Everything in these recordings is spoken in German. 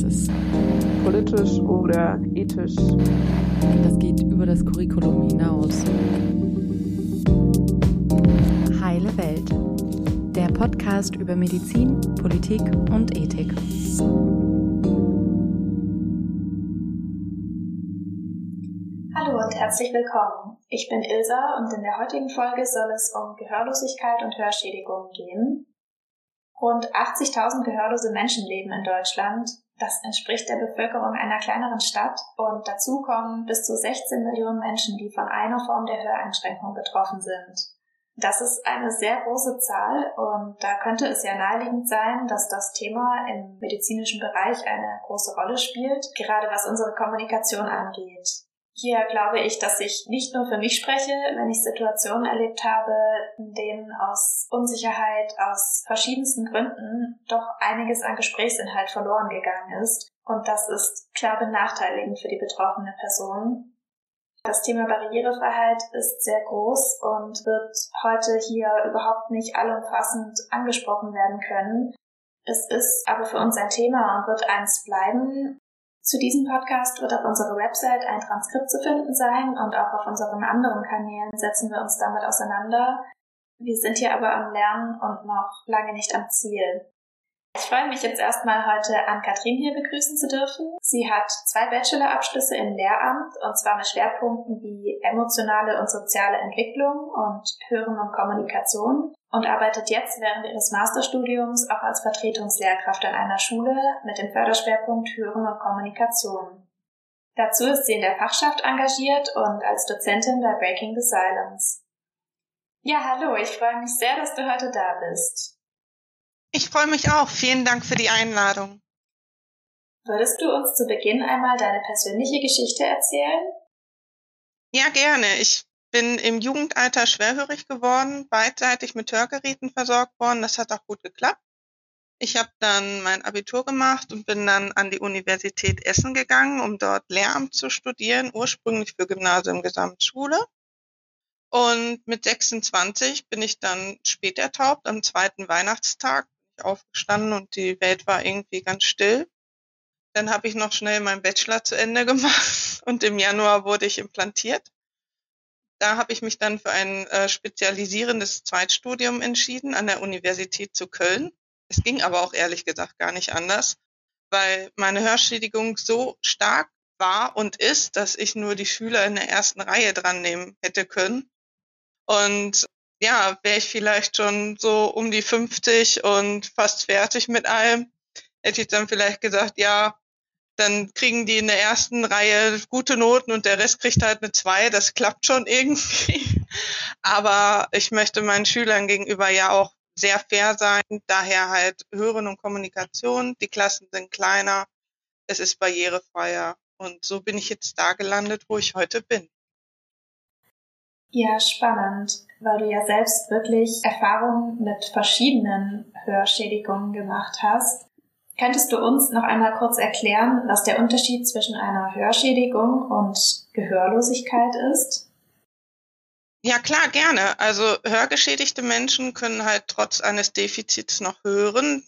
Das ist politisch oder ethisch. Das geht über das Curriculum hinaus. Heile Welt. Der Podcast über Medizin, Politik und Ethik. Hallo und herzlich willkommen. Ich bin Ilsa und in der heutigen Folge soll es um Gehörlosigkeit und Hörschädigung gehen. Rund 80.000 gehörlose Menschen leben in Deutschland. Das entspricht der Bevölkerung einer kleineren Stadt und dazu kommen bis zu 16 Millionen Menschen, die von einer Form der Höreinschränkung betroffen sind. Das ist eine sehr große Zahl und da könnte es ja naheliegend sein, dass das Thema im medizinischen Bereich eine große Rolle spielt, gerade was unsere Kommunikation angeht. Hier glaube ich, dass ich nicht nur für mich spreche, wenn ich Situationen erlebt habe, in denen aus Unsicherheit, aus verschiedensten Gründen doch einiges an Gesprächsinhalt verloren gegangen ist. Und das ist klar benachteiligend für die betroffene Person. Das Thema Barrierefreiheit ist sehr groß und wird heute hier überhaupt nicht allumfassend angesprochen werden können. Es ist aber für uns ein Thema und wird eins bleiben, zu diesem Podcast wird auf unserer Website ein Transkript zu finden sein und auch auf unseren anderen Kanälen setzen wir uns damit auseinander. Wir sind hier aber am Lernen und noch lange nicht am Ziel. Ich freue mich jetzt erstmal heute an Katrin hier begrüßen zu dürfen. Sie hat zwei Bachelorabschlüsse im Lehramt und zwar mit Schwerpunkten wie emotionale und soziale Entwicklung und Hören und Kommunikation und arbeitet jetzt während ihres Masterstudiums auch als Vertretungslehrkraft an einer Schule mit dem Förderschwerpunkt Hören und Kommunikation. Dazu ist sie in der Fachschaft engagiert und als Dozentin bei Breaking the Silence. Ja, hallo, ich freue mich sehr, dass du heute da bist. Ich freue mich auch. Vielen Dank für die Einladung. Würdest du uns zu Beginn einmal deine persönliche Geschichte erzählen? Ja, gerne. Ich bin im Jugendalter schwerhörig geworden, beidseitig mit Hörgeräten versorgt worden. Das hat auch gut geklappt. Ich habe dann mein Abitur gemacht und bin dann an die Universität Essen gegangen, um dort Lehramt zu studieren, ursprünglich für Gymnasium Gesamtschule. Und mit 26 bin ich dann später taubt. Am zweiten Weihnachtstag bin ich aufgestanden und die Welt war irgendwie ganz still. Dann habe ich noch schnell meinen Bachelor zu Ende gemacht und im Januar wurde ich implantiert da habe ich mich dann für ein äh, spezialisierendes Zweitstudium entschieden an der Universität zu Köln. Es ging aber auch ehrlich gesagt gar nicht anders, weil meine Hörschädigung so stark war und ist, dass ich nur die Schüler in der ersten Reihe dran nehmen hätte können. Und ja, wäre ich vielleicht schon so um die 50 und fast fertig mit allem, hätte ich dann vielleicht gesagt, ja, dann kriegen die in der ersten Reihe gute Noten und der Rest kriegt halt eine zwei. Das klappt schon irgendwie. Aber ich möchte meinen Schülern gegenüber ja auch sehr fair sein. Daher halt Hören und Kommunikation. Die Klassen sind kleiner. Es ist barrierefreier. Und so bin ich jetzt da gelandet, wo ich heute bin. Ja, spannend, weil du ja selbst wirklich Erfahrungen mit verschiedenen Hörschädigungen gemacht hast. Könntest du uns noch einmal kurz erklären, was der Unterschied zwischen einer Hörschädigung und Gehörlosigkeit ist? Ja, klar, gerne. Also hörgeschädigte Menschen können halt trotz eines Defizits noch hören.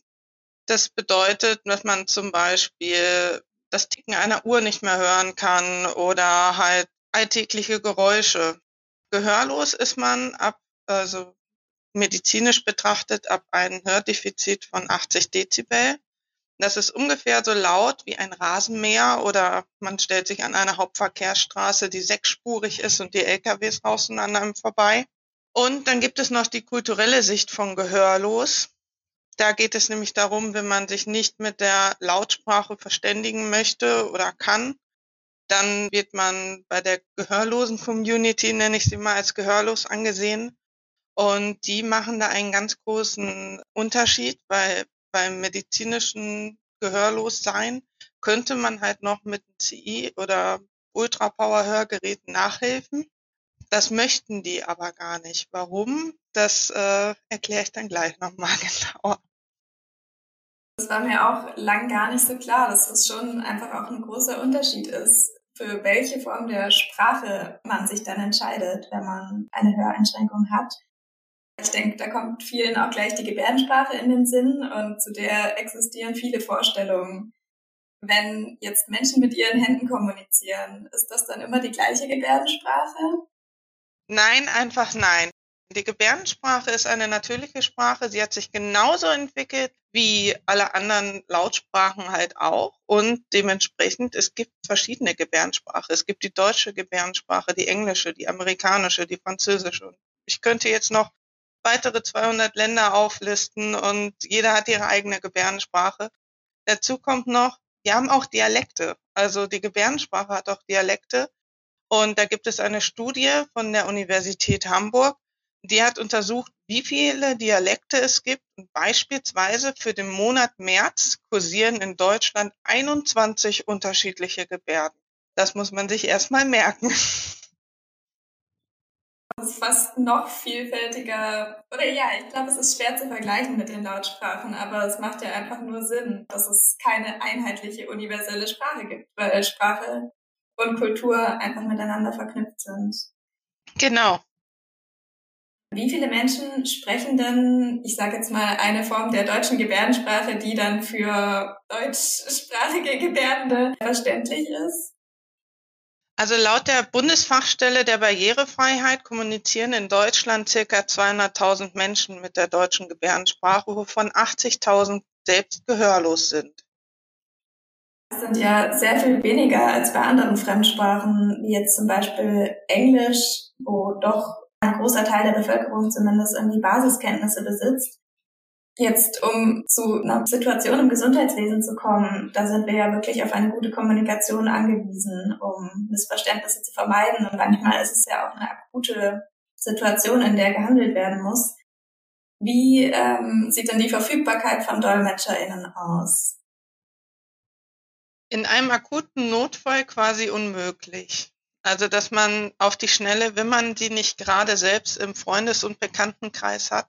Das bedeutet, dass man zum Beispiel das Ticken einer Uhr nicht mehr hören kann oder halt alltägliche Geräusche. Gehörlos ist man ab, also medizinisch betrachtet, ab einem Hördefizit von 80 Dezibel. Das ist ungefähr so laut wie ein Rasenmäher oder man stellt sich an eine Hauptverkehrsstraße, die sechsspurig ist und die LKWs rausen an einem vorbei. Und dann gibt es noch die kulturelle Sicht von Gehörlos. Da geht es nämlich darum, wenn man sich nicht mit der Lautsprache verständigen möchte oder kann, dann wird man bei der gehörlosen Community, nenne ich sie mal als gehörlos angesehen. Und die machen da einen ganz großen Unterschied, weil beim medizinischen Gehörlossein könnte man halt noch mit CI oder Ultrapower-Hörgeräten nachhelfen. Das möchten die aber gar nicht. Warum? Das äh, erkläre ich dann gleich nochmal genauer. Das war mir auch lang gar nicht so klar, dass das schon einfach auch ein großer Unterschied ist, für welche Form der Sprache man sich dann entscheidet, wenn man eine Höreinschränkung hat. Ich denke, da kommt vielen auch gleich die Gebärdensprache in den Sinn und zu der existieren viele Vorstellungen. Wenn jetzt Menschen mit ihren Händen kommunizieren, ist das dann immer die gleiche Gebärdensprache? Nein, einfach nein. Die Gebärdensprache ist eine natürliche Sprache. Sie hat sich genauso entwickelt wie alle anderen Lautsprachen halt auch. Und dementsprechend, es gibt verschiedene Gebärdensprache. Es gibt die deutsche Gebärdensprache, die englische, die amerikanische, die französische. Ich könnte jetzt noch weitere 200 Länder auflisten und jeder hat ihre eigene Gebärdensprache. Dazu kommt noch, wir haben auch Dialekte. Also die Gebärdensprache hat auch Dialekte. Und da gibt es eine Studie von der Universität Hamburg, die hat untersucht, wie viele Dialekte es gibt. Und beispielsweise für den Monat März kursieren in Deutschland 21 unterschiedliche Gebärden. Das muss man sich erstmal merken. Ist fast noch vielfältiger. Oder ja, ich glaube, es ist schwer zu vergleichen mit den Lautsprachen, aber es macht ja einfach nur Sinn, dass es keine einheitliche universelle Sprache gibt, weil Sprache und Kultur einfach miteinander verknüpft sind. Genau. Wie viele Menschen sprechen denn, ich sage jetzt mal, eine Form der deutschen Gebärdensprache, die dann für deutschsprachige Gebärdende verständlich ist? Also laut der Bundesfachstelle der Barrierefreiheit kommunizieren in Deutschland circa 200.000 Menschen mit der deutschen Gebärdensprache, wovon 80.000 selbst gehörlos sind. Das sind ja sehr viel weniger als bei anderen Fremdsprachen, wie jetzt zum Beispiel Englisch, wo doch ein großer Teil der Bevölkerung zumindest irgendwie Basiskenntnisse besitzt. Jetzt, um zu einer Situation im Gesundheitswesen zu kommen, da sind wir ja wirklich auf eine gute Kommunikation angewiesen, um Missverständnisse zu vermeiden. Und manchmal ist es ja auch eine akute Situation, in der gehandelt werden muss. Wie ähm, sieht denn die Verfügbarkeit von DolmetscherInnen aus? In einem akuten Notfall quasi unmöglich. Also, dass man auf die Schnelle, wenn man die nicht gerade selbst im Freundes- und Bekanntenkreis hat,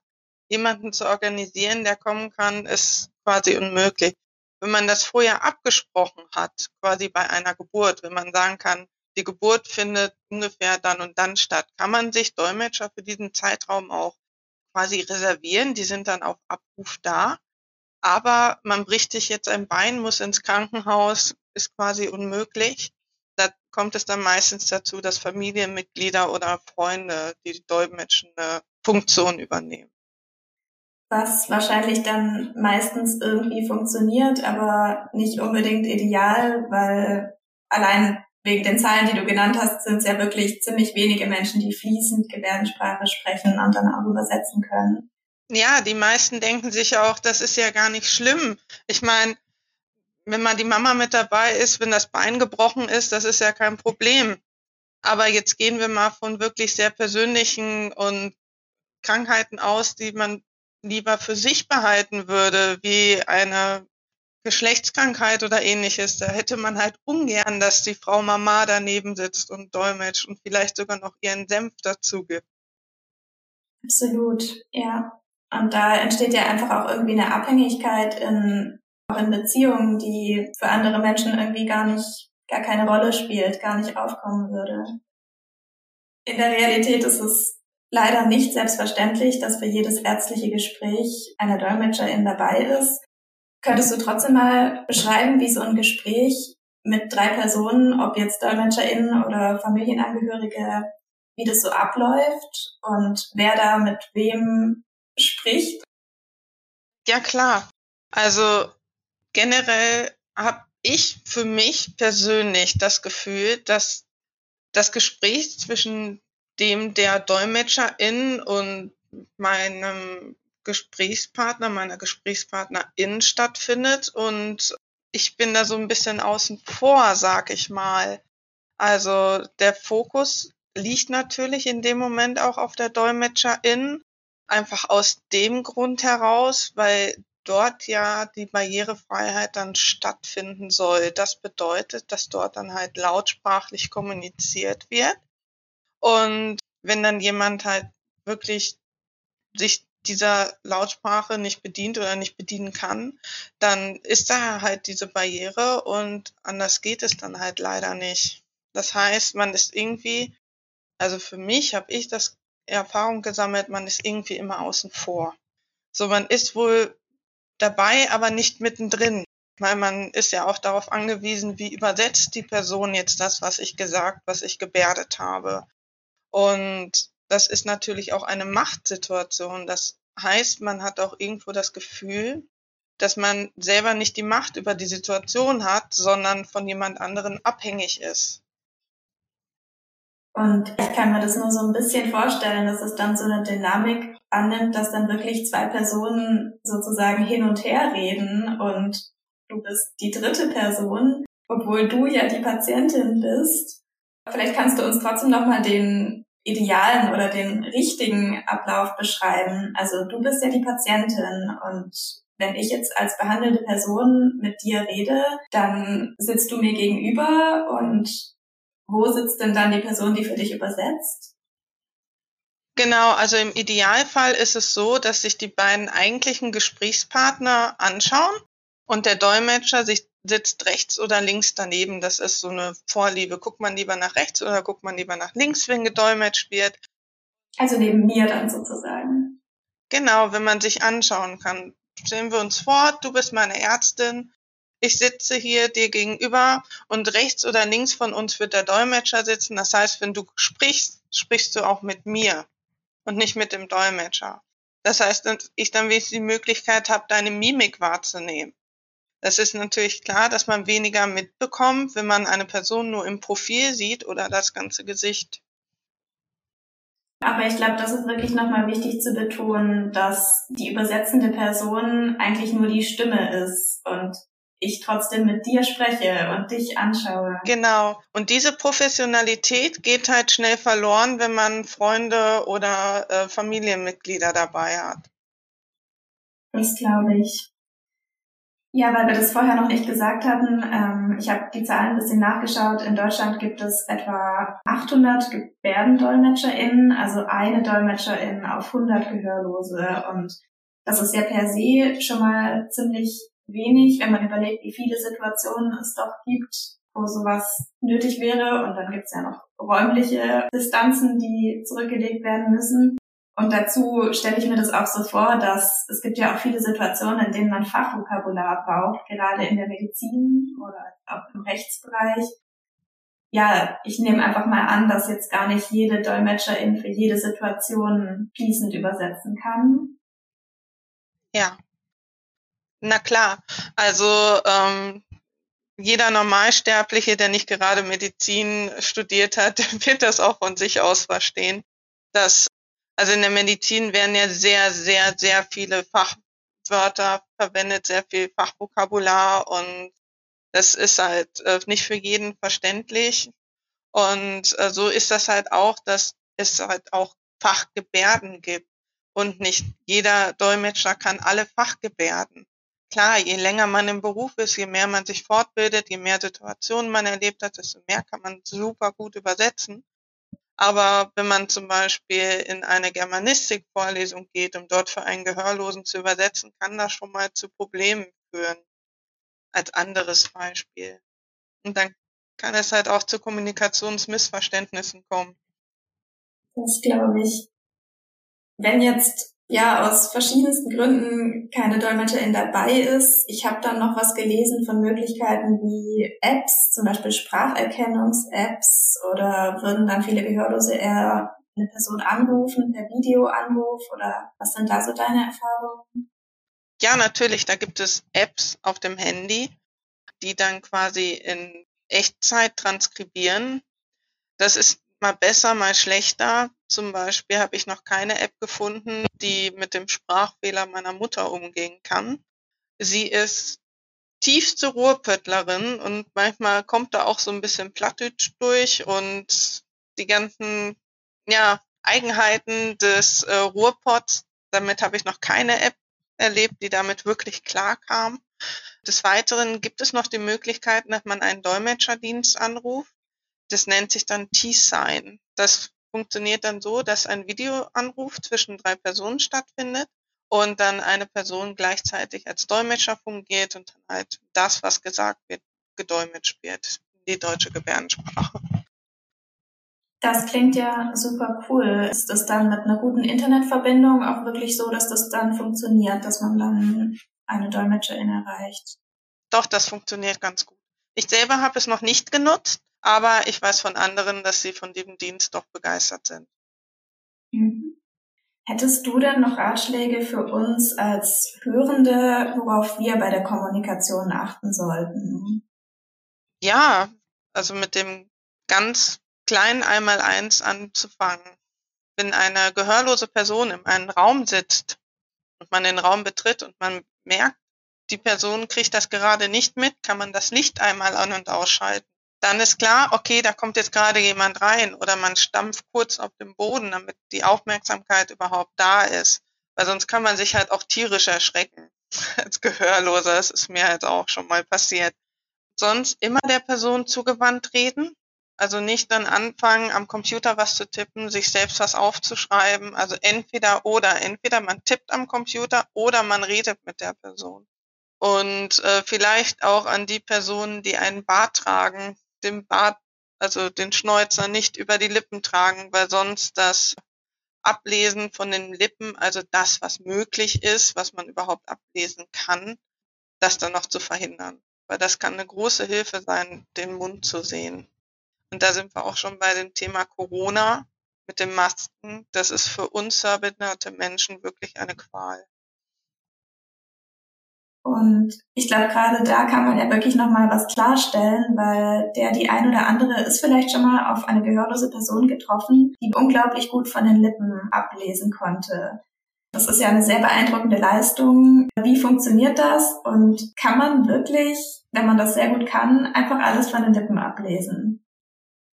jemanden zu organisieren, der kommen kann, ist quasi unmöglich. Wenn man das vorher abgesprochen hat, quasi bei einer Geburt, wenn man sagen kann, die Geburt findet ungefähr dann und dann statt, kann man sich Dolmetscher für diesen Zeitraum auch quasi reservieren. Die sind dann auf Abruf da. Aber man bricht sich jetzt ein Bein, muss ins Krankenhaus, ist quasi unmöglich da kommt es dann meistens dazu, dass Familienmitglieder oder Freunde die dolmetschende Funktion übernehmen. Was wahrscheinlich dann meistens irgendwie funktioniert, aber nicht unbedingt ideal, weil allein wegen den Zahlen, die du genannt hast, sind es ja wirklich ziemlich wenige Menschen, die fließend Gebärdensprache sprechen und dann auch übersetzen können. Ja, die meisten denken sich auch, das ist ja gar nicht schlimm. Ich meine, wenn mal die Mama mit dabei ist, wenn das Bein gebrochen ist, das ist ja kein Problem. Aber jetzt gehen wir mal von wirklich sehr persönlichen und Krankheiten aus, die man lieber für sich behalten würde, wie eine Geschlechtskrankheit oder ähnliches. Da hätte man halt ungern, dass die Frau Mama daneben sitzt und dolmetscht und vielleicht sogar noch ihren Senf dazu gibt. Absolut, ja. Und da entsteht ja einfach auch irgendwie eine Abhängigkeit in auch in Beziehungen, die für andere Menschen irgendwie gar nicht, gar keine Rolle spielt, gar nicht aufkommen würde. In der Realität ist es leider nicht selbstverständlich, dass für jedes ärztliche Gespräch eine Dolmetscherin dabei ist. Könntest du trotzdem mal beschreiben, wie so ein Gespräch mit drei Personen, ob jetzt DolmetscherInnen oder Familienangehörige, wie das so abläuft und wer da mit wem spricht? Ja, klar. Also generell habe ich für mich persönlich das Gefühl, dass das Gespräch zwischen dem der Dolmetscherin und meinem Gesprächspartner, meiner Gesprächspartnerin stattfindet und ich bin da so ein bisschen außen vor, sag ich mal. Also der Fokus liegt natürlich in dem Moment auch auf der Dolmetscherin, einfach aus dem Grund heraus, weil dort ja die Barrierefreiheit dann stattfinden soll. Das bedeutet, dass dort dann halt lautsprachlich kommuniziert wird. Und wenn dann jemand halt wirklich sich dieser Lautsprache nicht bedient oder nicht bedienen kann, dann ist da halt diese Barriere und anders geht es dann halt leider nicht. Das heißt, man ist irgendwie, also für mich habe ich das Erfahrung gesammelt, man ist irgendwie immer außen vor. So, man ist wohl dabei, aber nicht mittendrin. weil man ist ja auch darauf angewiesen, wie übersetzt die Person jetzt das, was ich gesagt, was ich gebärdet habe. Und das ist natürlich auch eine Machtsituation. Das heißt, man hat auch irgendwo das Gefühl, dass man selber nicht die Macht über die Situation hat, sondern von jemand anderen abhängig ist. Und ich kann mir das nur so ein bisschen vorstellen, dass es dann so eine Dynamik annimmt, dass dann wirklich zwei Personen sozusagen hin und her reden und du bist die dritte Person, obwohl du ja die Patientin bist. Vielleicht kannst du uns trotzdem nochmal den idealen oder den richtigen Ablauf beschreiben. Also du bist ja die Patientin und wenn ich jetzt als behandelte Person mit dir rede, dann sitzt du mir gegenüber und wo sitzt denn dann die Person, die für dich übersetzt? Genau, also im Idealfall ist es so, dass sich die beiden eigentlichen Gesprächspartner anschauen und der Dolmetscher sich sitzt rechts oder links daneben. Das ist so eine Vorliebe. Guckt man lieber nach rechts oder guckt man lieber nach links, wenn gedolmetscht wird? Also neben mir dann sozusagen. Genau, wenn man sich anschauen kann. Stellen wir uns vor, du bist meine Ärztin, ich sitze hier dir gegenüber und rechts oder links von uns wird der Dolmetscher sitzen. Das heißt, wenn du sprichst, sprichst du auch mit mir und nicht mit dem Dolmetscher. Das heißt, dass ich dann wenigstens die Möglichkeit habe, deine Mimik wahrzunehmen. Das ist natürlich klar, dass man weniger mitbekommt, wenn man eine Person nur im Profil sieht oder das ganze Gesicht. Aber ich glaube, das ist wirklich nochmal wichtig zu betonen, dass die übersetzende Person eigentlich nur die Stimme ist und ich trotzdem mit dir spreche und dich anschaue. Genau. Und diese Professionalität geht halt schnell verloren, wenn man Freunde oder äh, Familienmitglieder dabei hat. Das glaube ich. Ja, weil wir das vorher noch nicht gesagt hatten, ähm, ich habe die Zahlen ein bisschen nachgeschaut. In Deutschland gibt es etwa 800 GebärdendolmetscherInnen, also eine Dolmetscherin auf 100 Gehörlose. Und das ist ja per se schon mal ziemlich wenig, wenn man überlegt, wie viele Situationen es doch gibt, wo sowas nötig wäre. Und dann gibt's ja noch räumliche Distanzen, die zurückgelegt werden müssen. Und dazu stelle ich mir das auch so vor, dass es gibt ja auch viele Situationen, in denen man Fachvokabular braucht, gerade in der Medizin oder auch im Rechtsbereich. Ja, ich nehme einfach mal an, dass jetzt gar nicht jede Dolmetscherin für jede Situation fließend übersetzen kann. Ja. Na klar. Also ähm, jeder Normalsterbliche, der nicht gerade Medizin studiert hat, wird das auch von sich aus verstehen, dass also in der Medizin werden ja sehr, sehr, sehr viele Fachwörter verwendet, sehr viel Fachvokabular und das ist halt äh, nicht für jeden verständlich. Und äh, so ist das halt auch, dass es halt auch Fachgebärden gibt. Und nicht jeder Dolmetscher kann alle Fachgebärden. Klar, je länger man im Beruf ist, je mehr man sich fortbildet, je mehr Situationen man erlebt hat, desto mehr kann man super gut übersetzen. Aber wenn man zum Beispiel in eine Germanistik-Vorlesung geht, um dort für einen Gehörlosen zu übersetzen, kann das schon mal zu Problemen führen. Als anderes Beispiel. Und dann kann es halt auch zu Kommunikationsmissverständnissen kommen. Das glaube ich. Wenn jetzt ja aus verschiedensten Gründen keine Dolmetscherin dabei ist. Ich habe dann noch was gelesen von Möglichkeiten wie Apps, zum Beispiel Spracherkennungs-Apps oder würden dann viele Gehörlose eher eine Person anrufen per Videoanruf oder was sind da so deine Erfahrungen? Ja, natürlich, da gibt es Apps auf dem Handy, die dann quasi in Echtzeit transkribieren. Das ist mal besser, mal schlechter. Zum Beispiel habe ich noch keine App gefunden, die mit dem Sprachfehler meiner Mutter umgehen kann. Sie ist tiefste Ruhrpöttlerin und manchmal kommt da auch so ein bisschen Plattdeutsch durch und die ganzen ja, Eigenheiten des äh, Ruhrpots, damit habe ich noch keine App erlebt, die damit wirklich klar kam. Des Weiteren gibt es noch die Möglichkeit, dass man einen Dolmetscherdienst anruft. Das nennt sich dann T-Sign. Das funktioniert dann so, dass ein Videoanruf zwischen drei Personen stattfindet und dann eine Person gleichzeitig als Dolmetscher fungiert und dann halt das, was gesagt wird, gedolmetscht wird in die deutsche Gebärdensprache. Das klingt ja super cool. Ist das dann mit einer guten Internetverbindung auch wirklich so, dass das dann funktioniert, dass man dann eine Dolmetscherin erreicht? Doch, das funktioniert ganz gut. Ich selber habe es noch nicht genutzt, aber ich weiß von anderen, dass sie von dem Dienst doch begeistert sind. Mhm. Hättest du denn noch Ratschläge für uns als Hörende, worauf wir bei der Kommunikation achten sollten? Ja, also mit dem ganz kleinen Einmaleins anzufangen. Wenn eine gehörlose Person in einem Raum sitzt und man den Raum betritt und man merkt, die Person kriegt das gerade nicht mit, kann man das Licht einmal an und ausschalten. Dann ist klar, okay, da kommt jetzt gerade jemand rein oder man stampft kurz auf dem Boden, damit die Aufmerksamkeit überhaupt da ist. Weil sonst kann man sich halt auch tierisch erschrecken als Gehörloser. Das ist mir halt auch schon mal passiert. Sonst immer der Person zugewandt reden. Also nicht dann anfangen, am Computer was zu tippen, sich selbst was aufzuschreiben. Also entweder oder. Entweder man tippt am Computer oder man redet mit der Person und äh, vielleicht auch an die Personen, die einen Bart tragen, den Bart, also den Schnäuzer nicht über die Lippen tragen, weil sonst das Ablesen von den Lippen, also das, was möglich ist, was man überhaupt ablesen kann, das dann noch zu verhindern. Weil das kann eine große Hilfe sein, den Mund zu sehen. Und da sind wir auch schon bei dem Thema Corona mit den Masken. Das ist für uns behinderte Menschen wirklich eine Qual. Und ich glaube, gerade da kann man ja wirklich nochmal was klarstellen, weil der, die ein oder andere ist vielleicht schon mal auf eine gehörlose Person getroffen, die unglaublich gut von den Lippen ablesen konnte. Das ist ja eine sehr beeindruckende Leistung. Wie funktioniert das? Und kann man wirklich, wenn man das sehr gut kann, einfach alles von den Lippen ablesen?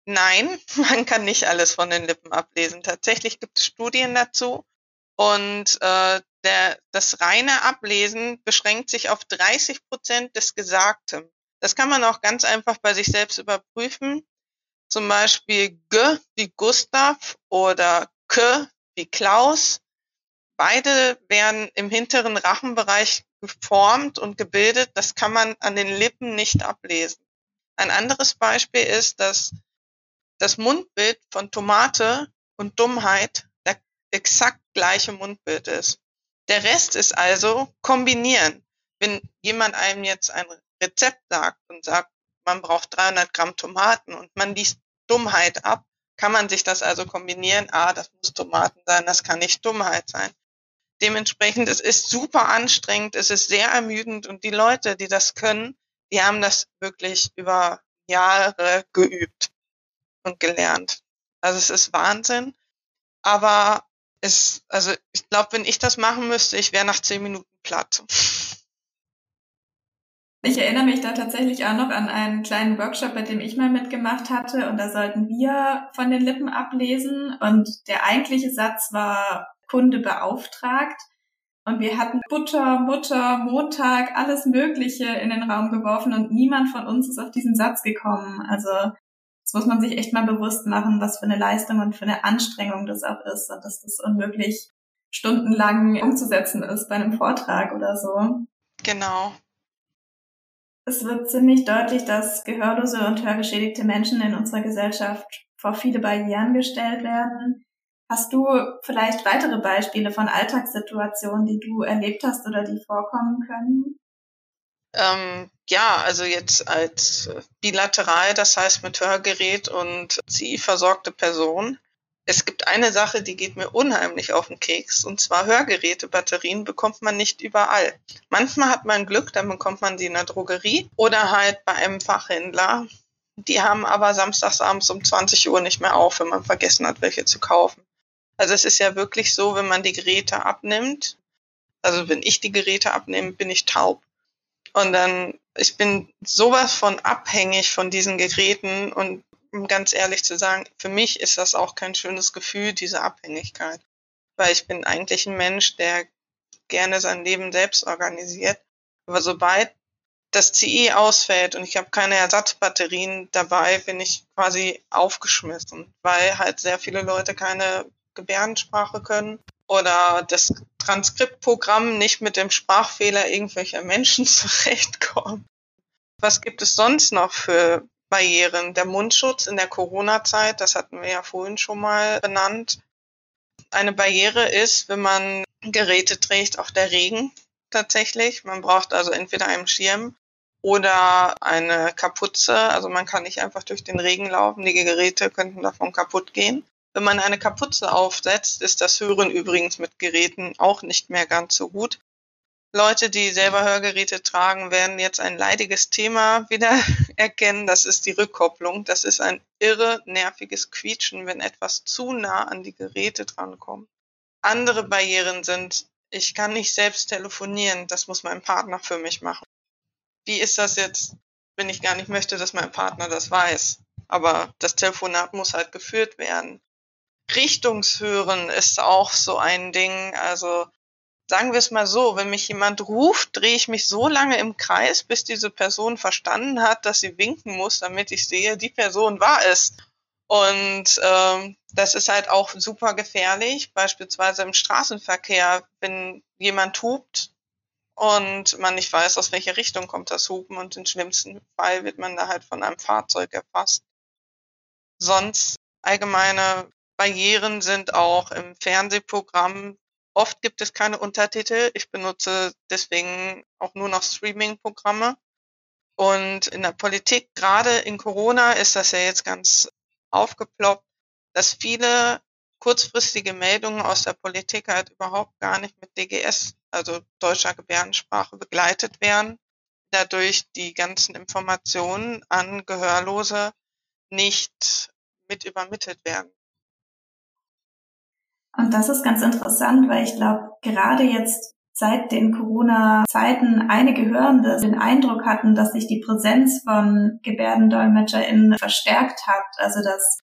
Nein, man kann nicht alles von den Lippen ablesen. Tatsächlich gibt es Studien dazu. Und äh, der, das reine Ablesen beschränkt sich auf 30 Prozent des Gesagten. Das kann man auch ganz einfach bei sich selbst überprüfen. Zum Beispiel G wie Gustav oder K wie Klaus. Beide werden im hinteren Rachenbereich geformt und gebildet. Das kann man an den Lippen nicht ablesen. Ein anderes Beispiel ist, dass das Mundbild von Tomate und Dummheit exakt gleiche Mundbild ist. Der Rest ist also kombinieren. Wenn jemand einem jetzt ein Rezept sagt und sagt, man braucht 300 Gramm Tomaten und man liest Dummheit ab, kann man sich das also kombinieren. Ah, das muss Tomaten sein, das kann nicht Dummheit sein. Dementsprechend, es ist super anstrengend, es ist sehr ermüdend und die Leute, die das können, die haben das wirklich über Jahre geübt und gelernt. Also es ist Wahnsinn. Aber ist, also ich glaube, wenn ich das machen müsste, ich wäre nach zehn Minuten platt. Ich erinnere mich da tatsächlich auch noch an einen kleinen Workshop, bei dem ich mal mitgemacht hatte und da sollten wir von den Lippen ablesen und der eigentliche Satz war Kunde beauftragt und wir hatten Butter, Mutter, Montag, alles Mögliche in den Raum geworfen und niemand von uns ist auf diesen Satz gekommen. Also muss man sich echt mal bewusst machen, was für eine Leistung und für eine Anstrengung das auch ist und dass das unmöglich stundenlang umzusetzen ist bei einem Vortrag oder so. Genau. Es wird ziemlich deutlich, dass gehörlose und hörgeschädigte Menschen in unserer Gesellschaft vor viele Barrieren gestellt werden. Hast du vielleicht weitere Beispiele von Alltagssituationen, die du erlebt hast oder die vorkommen können? Ähm, ja, also jetzt als bilateral, das heißt mit Hörgerät und sie versorgte Person. Es gibt eine Sache, die geht mir unheimlich auf den Keks, und zwar Hörgeräte, Batterien bekommt man nicht überall. Manchmal hat man Glück, dann bekommt man sie in der Drogerie oder halt bei einem Fachhändler. Die haben aber samstagsabends um 20 Uhr nicht mehr auf, wenn man vergessen hat, welche zu kaufen. Also es ist ja wirklich so, wenn man die Geräte abnimmt, also wenn ich die Geräte abnehme, bin ich taub. Und dann, ich bin sowas von abhängig von diesen Geräten und um ganz ehrlich zu sagen, für mich ist das auch kein schönes Gefühl, diese Abhängigkeit. Weil ich bin eigentlich ein Mensch, der gerne sein Leben selbst organisiert. Aber sobald das CE ausfällt und ich habe keine Ersatzbatterien dabei, bin ich quasi aufgeschmissen, weil halt sehr viele Leute keine Gebärdensprache können oder das Transkriptprogramm nicht mit dem Sprachfehler irgendwelcher Menschen zurechtkommt. Was gibt es sonst noch für Barrieren? Der Mundschutz in der Corona-Zeit, das hatten wir ja vorhin schon mal benannt. Eine Barriere ist, wenn man Geräte trägt, auch der Regen tatsächlich. Man braucht also entweder einen Schirm oder eine Kapuze. Also man kann nicht einfach durch den Regen laufen. Die Geräte könnten davon kaputt gehen. Wenn man eine Kapuze aufsetzt, ist das Hören übrigens mit Geräten auch nicht mehr ganz so gut. Leute, die selber Hörgeräte tragen, werden jetzt ein leidiges Thema wieder erkennen. Das ist die Rückkopplung. Das ist ein irre nerviges Quietschen, wenn etwas zu nah an die Geräte drankommt. Andere Barrieren sind, ich kann nicht selbst telefonieren. Das muss mein Partner für mich machen. Wie ist das jetzt, wenn ich gar nicht möchte, dass mein Partner das weiß? Aber das Telefonat muss halt geführt werden. Richtungshören ist auch so ein Ding. Also sagen wir es mal so, wenn mich jemand ruft, drehe ich mich so lange im Kreis, bis diese Person verstanden hat, dass sie winken muss, damit ich sehe, die Person war es. Und ähm, das ist halt auch super gefährlich, beispielsweise im Straßenverkehr, wenn jemand hupt und man nicht weiß, aus welcher Richtung kommt das Hupen und im schlimmsten Fall wird man da halt von einem Fahrzeug erfasst. Sonst allgemeine Barrieren sind auch im Fernsehprogramm. Oft gibt es keine Untertitel. Ich benutze deswegen auch nur noch Streaming-Programme. Und in der Politik, gerade in Corona, ist das ja jetzt ganz aufgeploppt, dass viele kurzfristige Meldungen aus der Politik halt überhaupt gar nicht mit DGS, also deutscher Gebärdensprache, begleitet werden. Dadurch die ganzen Informationen an Gehörlose nicht mit übermittelt werden. Und das ist ganz interessant, weil ich glaube, gerade jetzt seit den Corona-Zeiten einige Hörende den Eindruck hatten, dass sich die Präsenz von GebärdendolmetscherInnen verstärkt hat. Also dass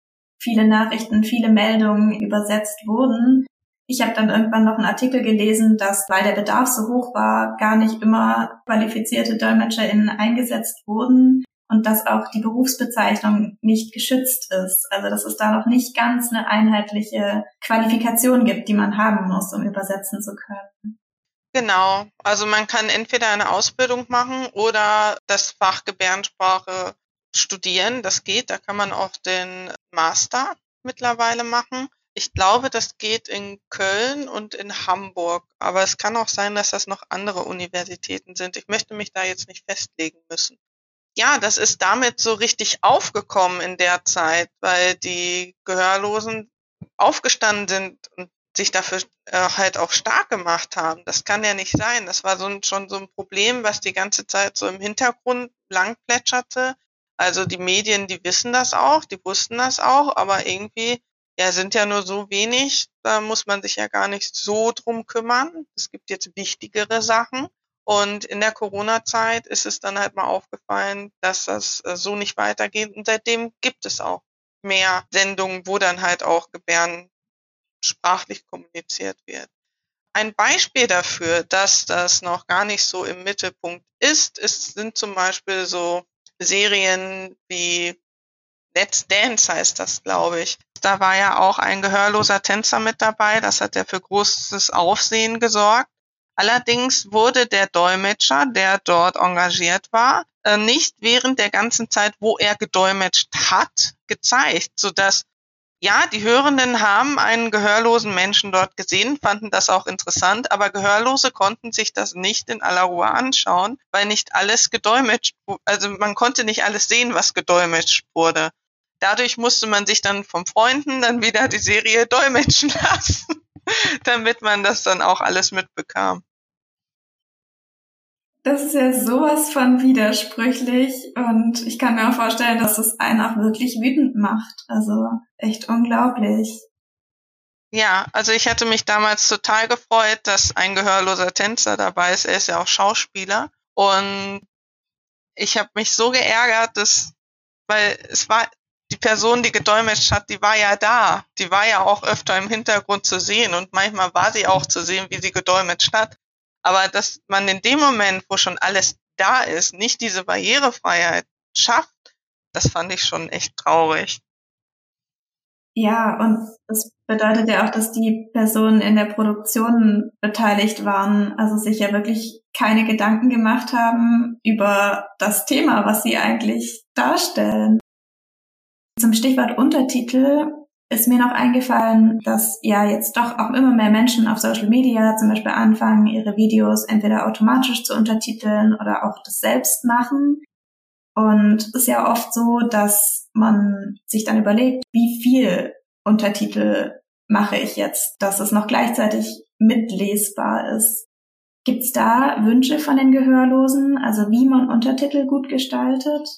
viele Nachrichten, viele Meldungen übersetzt wurden. Ich habe dann irgendwann noch einen Artikel gelesen, dass, weil der Bedarf so hoch war, gar nicht immer qualifizierte DolmetscherInnen eingesetzt wurden und dass auch die Berufsbezeichnung nicht geschützt ist. Also dass es da noch nicht ganz eine einheitliche Qualifikation gibt, die man haben muss, um übersetzen zu können. Genau, also man kann entweder eine Ausbildung machen oder das Fach Gebärdensprache studieren. Das geht, da kann man auch den Master mittlerweile machen. Ich glaube, das geht in Köln und in Hamburg, aber es kann auch sein, dass das noch andere Universitäten sind. Ich möchte mich da jetzt nicht festlegen müssen ja, das ist damit so richtig aufgekommen in der Zeit, weil die Gehörlosen aufgestanden sind und sich dafür äh, halt auch stark gemacht haben. Das kann ja nicht sein. Das war so ein, schon so ein Problem, was die ganze Zeit so im Hintergrund lang plätscherte. Also die Medien, die wissen das auch, die wussten das auch, aber irgendwie, ja, sind ja nur so wenig, da muss man sich ja gar nicht so drum kümmern. Es gibt jetzt wichtigere Sachen. Und in der Corona-Zeit ist es dann halt mal aufgefallen, dass das äh, so nicht weitergeht. Und seitdem gibt es auch mehr Sendungen, wo dann halt auch Gebären sprachlich kommuniziert wird. Ein Beispiel dafür, dass das noch gar nicht so im Mittelpunkt ist, ist sind zum Beispiel so Serien wie Let's Dance heißt das, glaube ich. Da war ja auch ein gehörloser Tänzer mit dabei. Das hat ja für großes Aufsehen gesorgt. Allerdings wurde der Dolmetscher, der dort engagiert war, äh, nicht während der ganzen Zeit, wo er gedolmetscht hat, gezeigt, sodass ja, die Hörenden haben einen gehörlosen Menschen dort gesehen, fanden das auch interessant, aber Gehörlose konnten sich das nicht in aller Ruhe anschauen, weil nicht alles gedolmetscht, also man konnte nicht alles sehen, was gedolmetscht wurde. Dadurch musste man sich dann vom Freunden dann wieder die Serie dolmetschen lassen. damit man das dann auch alles mitbekam. Das ist ja sowas von widersprüchlich und ich kann mir auch vorstellen, dass es einen auch wirklich wütend macht. Also echt unglaublich. Ja, also ich hatte mich damals total gefreut, dass ein gehörloser Tänzer dabei ist. Er ist ja auch Schauspieler und ich habe mich so geärgert, dass, weil es war die Person, die gedolmetscht hat, die war ja da. Die war ja auch öfter im Hintergrund zu sehen und manchmal war sie auch zu sehen, wie sie gedolmetscht hat. Aber dass man in dem Moment, wo schon alles da ist, nicht diese Barrierefreiheit schafft, das fand ich schon echt traurig. Ja, und das bedeutet ja auch, dass die Personen in der Produktion beteiligt waren, also sich ja wirklich keine Gedanken gemacht haben über das Thema, was sie eigentlich darstellen. Zum Stichwort Untertitel. Ist mir noch eingefallen, dass ja jetzt doch auch immer mehr Menschen auf Social Media zum Beispiel anfangen, ihre Videos entweder automatisch zu untertiteln oder auch das selbst machen. Und es ist ja oft so, dass man sich dann überlegt, wie viel Untertitel mache ich jetzt, dass es noch gleichzeitig mitlesbar ist. Gibt's da Wünsche von den Gehörlosen, also wie man Untertitel gut gestaltet?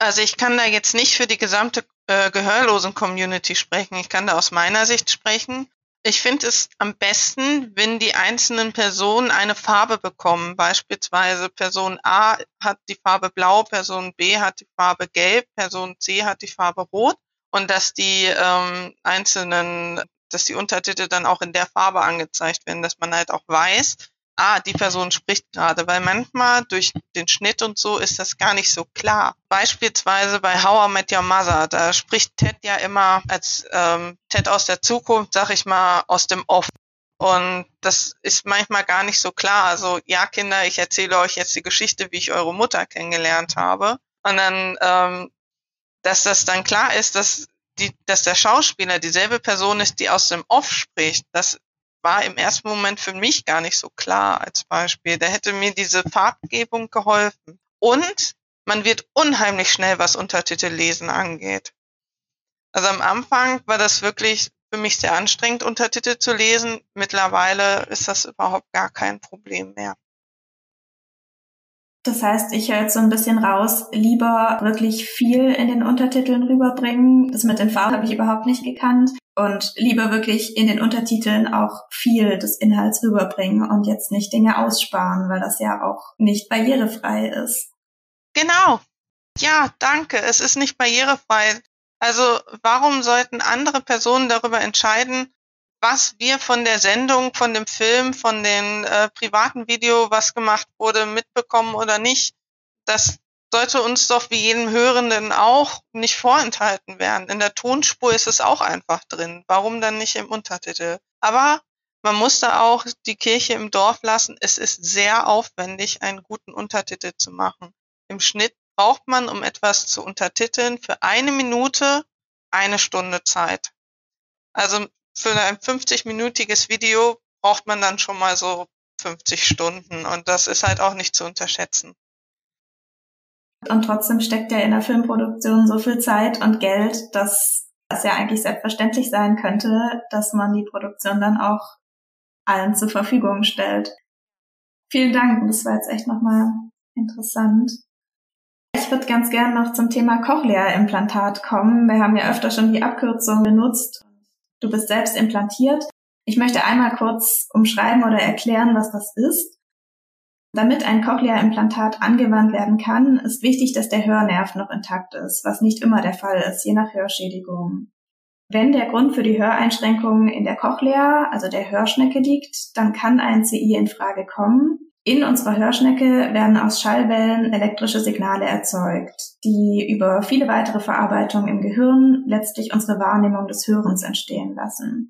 Also ich kann da jetzt nicht für die gesamte äh, Gehörlosen-Community sprechen. Ich kann da aus meiner Sicht sprechen. Ich finde es am besten, wenn die einzelnen Personen eine Farbe bekommen. Beispielsweise Person A hat die Farbe blau, Person B hat die Farbe gelb, Person C hat die Farbe rot und dass die ähm, einzelnen, dass die Untertitel dann auch in der Farbe angezeigt werden, dass man halt auch weiß, ah, die Person spricht gerade, weil manchmal durch den Schnitt und so ist das gar nicht so klar. Beispielsweise bei How I Met Your Mother, da spricht Ted ja immer als ähm, Ted aus der Zukunft, sag ich mal, aus dem Off. Und das ist manchmal gar nicht so klar. Also, ja, Kinder, ich erzähle euch jetzt die Geschichte, wie ich eure Mutter kennengelernt habe. Und dann, ähm, dass das dann klar ist, dass die, dass der Schauspieler dieselbe Person ist, die aus dem Off spricht. Das war im ersten Moment für mich gar nicht so klar als Beispiel. Da hätte mir diese Farbgebung geholfen. Und man wird unheimlich schnell, was Untertitel lesen angeht. Also am Anfang war das wirklich für mich sehr anstrengend, Untertitel zu lesen. Mittlerweile ist das überhaupt gar kein Problem mehr. Das heißt, ich höre jetzt so ein bisschen raus, lieber wirklich viel in den Untertiteln rüberbringen. Das mit den Farben habe ich überhaupt nicht gekannt. Und lieber wirklich in den Untertiteln auch viel des Inhalts rüberbringen und jetzt nicht Dinge aussparen, weil das ja auch nicht barrierefrei ist. Genau. Ja, danke. Es ist nicht barrierefrei. Also warum sollten andere Personen darüber entscheiden, was wir von der Sendung, von dem Film, von den äh, privaten Video, was gemacht wurde, mitbekommen oder nicht. Das sollte uns doch wie jedem Hörenden auch nicht vorenthalten werden. In der Tonspur ist es auch einfach drin. Warum dann nicht im Untertitel? Aber man muss da auch die Kirche im Dorf lassen. Es ist sehr aufwendig, einen guten Untertitel zu machen. Im Schnitt braucht man, um etwas zu untertiteln, für eine Minute eine Stunde Zeit. Also für ein 50-minütiges Video braucht man dann schon mal so 50 Stunden und das ist halt auch nicht zu unterschätzen. Und trotzdem steckt ja in der Filmproduktion so viel Zeit und Geld, dass es ja eigentlich selbstverständlich sein könnte, dass man die Produktion dann auch allen zur Verfügung stellt. Vielen Dank, das war jetzt echt nochmal interessant. Ich würde ganz gern noch zum Thema Cochlea-Implantat kommen. Wir haben ja öfter schon die Abkürzung benutzt du bist selbst implantiert. Ich möchte einmal kurz umschreiben oder erklären, was das ist. Damit ein Cochlea-Implantat angewandt werden kann, ist wichtig, dass der Hörnerv noch intakt ist, was nicht immer der Fall ist, je nach Hörschädigung. Wenn der Grund für die Höreinschränkungen in der Cochlea, also der Hörschnecke liegt, dann kann ein CI in Frage kommen. In unserer Hörschnecke werden aus Schallwellen elektrische Signale erzeugt, die über viele weitere Verarbeitungen im Gehirn letztlich unsere Wahrnehmung des Hörens entstehen lassen.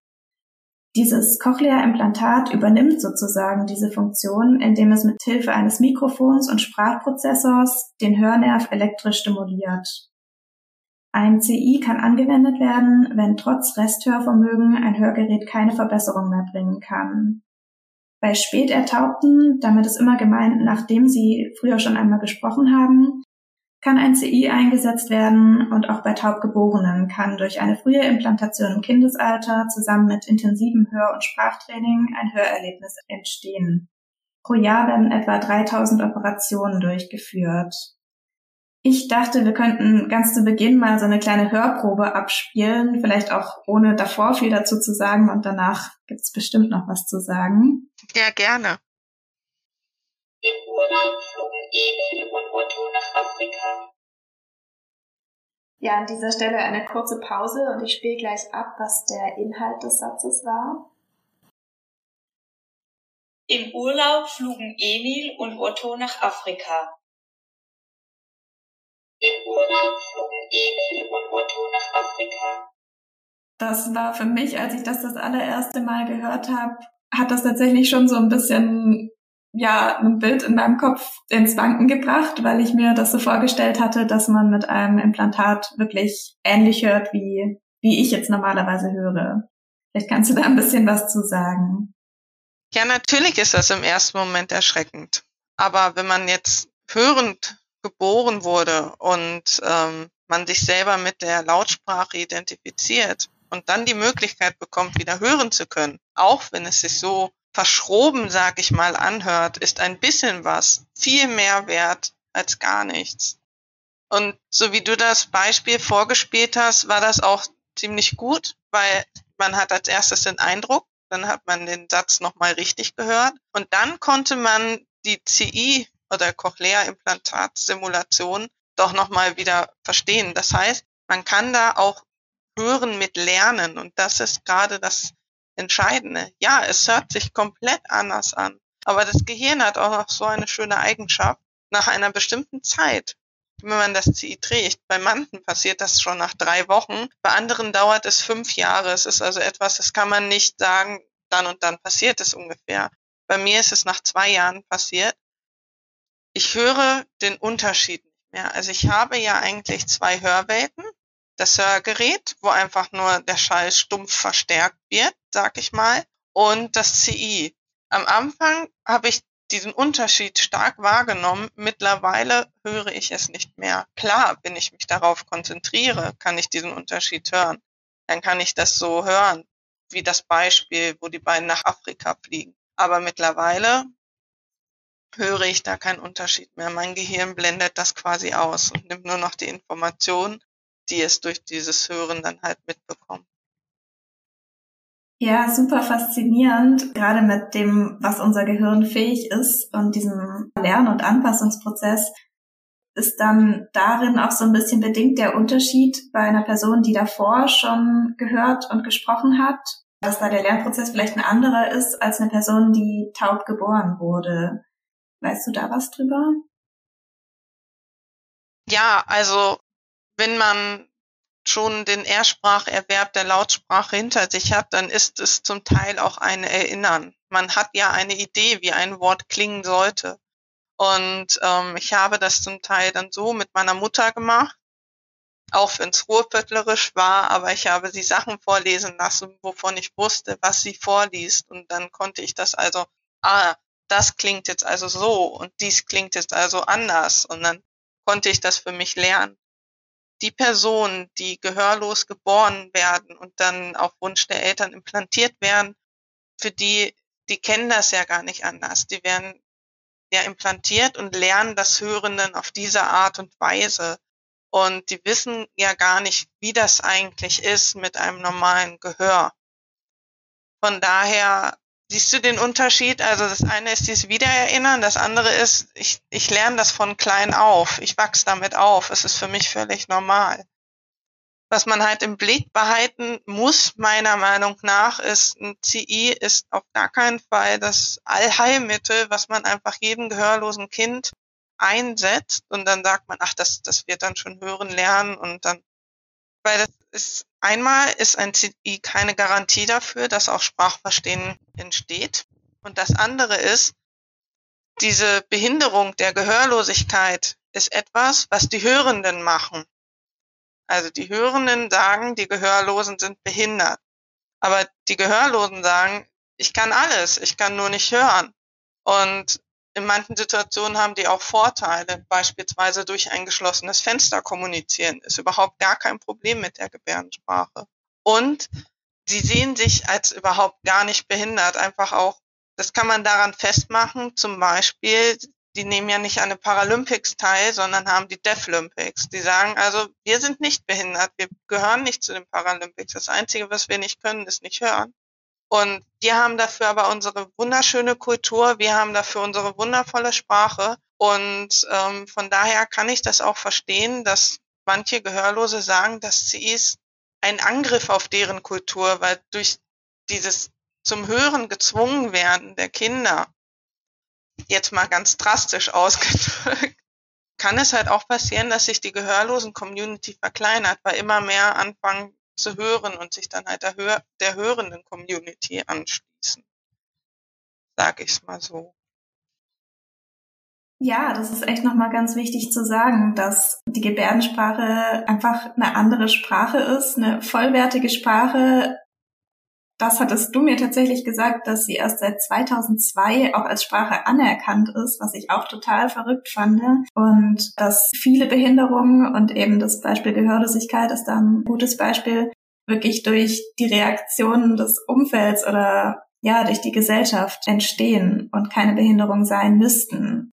Dieses Cochlea-Implantat übernimmt sozusagen diese Funktion, indem es mit Hilfe eines Mikrofons und Sprachprozessors den Hörnerv elektrisch stimuliert. Ein CI kann angewendet werden, wenn trotz Resthörvermögen ein Hörgerät keine Verbesserung mehr bringen kann. Bei Spätertaubten, damit ist immer gemeint, nachdem sie früher schon einmal gesprochen haben, kann ein CI eingesetzt werden und auch bei Taubgeborenen kann durch eine frühe Implantation im Kindesalter zusammen mit intensivem Hör- und Sprachtraining ein Hörerlebnis entstehen. Pro Jahr werden etwa 3000 Operationen durchgeführt. Ich dachte, wir könnten ganz zu Beginn mal so eine kleine Hörprobe abspielen, vielleicht auch ohne davor viel dazu zu sagen und danach gibt's bestimmt noch was zu sagen. Ja, gerne. Im Urlaub flogen Emil und Otto nach Afrika. Ja, an dieser Stelle eine kurze Pause und ich spiele gleich ab, was der Inhalt des Satzes war. Im Urlaub flogen Emil und Otto nach Afrika. Im Urlaub flogen Emil und Otto nach Afrika. Das war für mich, als ich das das allererste Mal gehört habe, hat das tatsächlich schon so ein bisschen ja ein Bild in meinem Kopf ins Wanken gebracht, weil ich mir das so vorgestellt hatte, dass man mit einem Implantat wirklich ähnlich hört, wie, wie ich jetzt normalerweise höre. Vielleicht kannst du da ein bisschen was zu sagen. Ja, natürlich ist das im ersten Moment erschreckend. Aber wenn man jetzt hörend geboren wurde und ähm, man sich selber mit der Lautsprache identifiziert und dann die Möglichkeit bekommt, wieder hören zu können, auch wenn es sich so verschroben, sag ich mal, anhört, ist ein bisschen was viel mehr wert als gar nichts. Und so wie du das Beispiel vorgespielt hast, war das auch ziemlich gut, weil man hat als erstes den Eindruck, dann hat man den Satz nochmal richtig gehört und dann konnte man die CI oder Cochlea-Implantat-Simulation doch nochmal wieder verstehen. Das heißt, man kann da auch hören mit lernen und das ist gerade das Entscheidende. Ja, es hört sich komplett anders an, aber das Gehirn hat auch noch so eine schöne Eigenschaft. Nach einer bestimmten Zeit, wenn man das CI trägt, bei manchen passiert das schon nach drei Wochen, bei anderen dauert es fünf Jahre. Es ist also etwas, das kann man nicht sagen, dann und dann passiert es ungefähr. Bei mir ist es nach zwei Jahren passiert. Ich höre den Unterschied nicht mehr. Also ich habe ja eigentlich zwei Hörwelten das Hörgerät, wo einfach nur der Schall stumpf verstärkt wird, sag ich mal, und das CI. Am Anfang habe ich diesen Unterschied stark wahrgenommen. Mittlerweile höre ich es nicht mehr. Klar, wenn ich mich darauf konzentriere, kann ich diesen Unterschied hören. Dann kann ich das so hören, wie das Beispiel, wo die beiden nach Afrika fliegen. Aber mittlerweile höre ich da keinen Unterschied mehr. Mein Gehirn blendet das quasi aus und nimmt nur noch die Information die es durch dieses Hören dann halt mitbekommen. Ja, super faszinierend, gerade mit dem, was unser Gehirn fähig ist und diesem Lern- und Anpassungsprozess ist dann darin auch so ein bisschen bedingt der Unterschied bei einer Person, die davor schon gehört und gesprochen hat, dass da der Lernprozess vielleicht ein anderer ist als eine Person, die taub geboren wurde. Weißt du da was drüber? Ja, also wenn man schon den Erspracherwerb der Lautsprache hinter sich hat, dann ist es zum Teil auch ein Erinnern. Man hat ja eine Idee, wie ein Wort klingen sollte. Und ähm, ich habe das zum Teil dann so mit meiner Mutter gemacht, auch wenn es ruhrpöttlerisch war, aber ich habe sie Sachen vorlesen lassen, wovon ich wusste, was sie vorliest. Und dann konnte ich das also, ah, das klingt jetzt also so und dies klingt jetzt also anders. Und dann konnte ich das für mich lernen die Personen, die gehörlos geboren werden und dann auf Wunsch der Eltern implantiert werden, für die, die kennen das ja gar nicht anders. Die werden ja implantiert und lernen das Hörenden auf diese Art und Weise. Und die wissen ja gar nicht, wie das eigentlich ist mit einem normalen Gehör. Von daher Siehst du den Unterschied? Also das eine ist dieses Wiedererinnern, das andere ist, ich, ich lerne das von klein auf. Ich wachse damit auf. Es ist für mich völlig normal. Was man halt im Blick behalten muss, meiner Meinung nach, ist, ein CI ist auf gar keinen Fall das Allheilmittel, was man einfach jedem gehörlosen Kind einsetzt und dann sagt man, ach, das, das wird dann schon hören lernen und dann, weil das ist Einmal ist ein CI keine Garantie dafür, dass auch Sprachverstehen entsteht. Und das andere ist, diese Behinderung der Gehörlosigkeit ist etwas, was die Hörenden machen. Also die Hörenden sagen, die Gehörlosen sind behindert. Aber die Gehörlosen sagen, ich kann alles, ich kann nur nicht hören. Und in manchen Situationen haben die auch Vorteile, beispielsweise durch ein geschlossenes Fenster kommunizieren, ist überhaupt gar kein Problem mit der Gebärdensprache. Und sie sehen sich als überhaupt gar nicht behindert, einfach auch, das kann man daran festmachen, zum Beispiel, die nehmen ja nicht an den Paralympics teil, sondern haben die Deaflympics. Die sagen also, wir sind nicht behindert, wir gehören nicht zu den Paralympics. Das Einzige, was wir nicht können, ist nicht hören. Und wir haben dafür aber unsere wunderschöne Kultur, wir haben dafür unsere wundervolle Sprache. Und ähm, von daher kann ich das auch verstehen, dass manche Gehörlose sagen, dass sie ist ein Angriff auf deren Kultur, weil durch dieses zum Hören gezwungen werden der Kinder, jetzt mal ganz drastisch ausgedrückt, kann es halt auch passieren, dass sich die gehörlosen Community verkleinert, weil immer mehr anfangen, zu hören und sich dann halt der, Hör der hörenden Community anschließen. Sag ich's mal so. Ja, das ist echt nochmal ganz wichtig zu sagen, dass die Gebärdensprache einfach eine andere Sprache ist, eine vollwertige Sprache. Das hattest du mir tatsächlich gesagt, dass sie erst seit 2002 auch als Sprache anerkannt ist, was ich auch total verrückt fand. Und dass viele Behinderungen und eben das Beispiel Gehörlosigkeit ist dann ein gutes Beispiel, wirklich durch die Reaktionen des Umfelds oder ja, durch die Gesellschaft entstehen und keine Behinderung sein müssten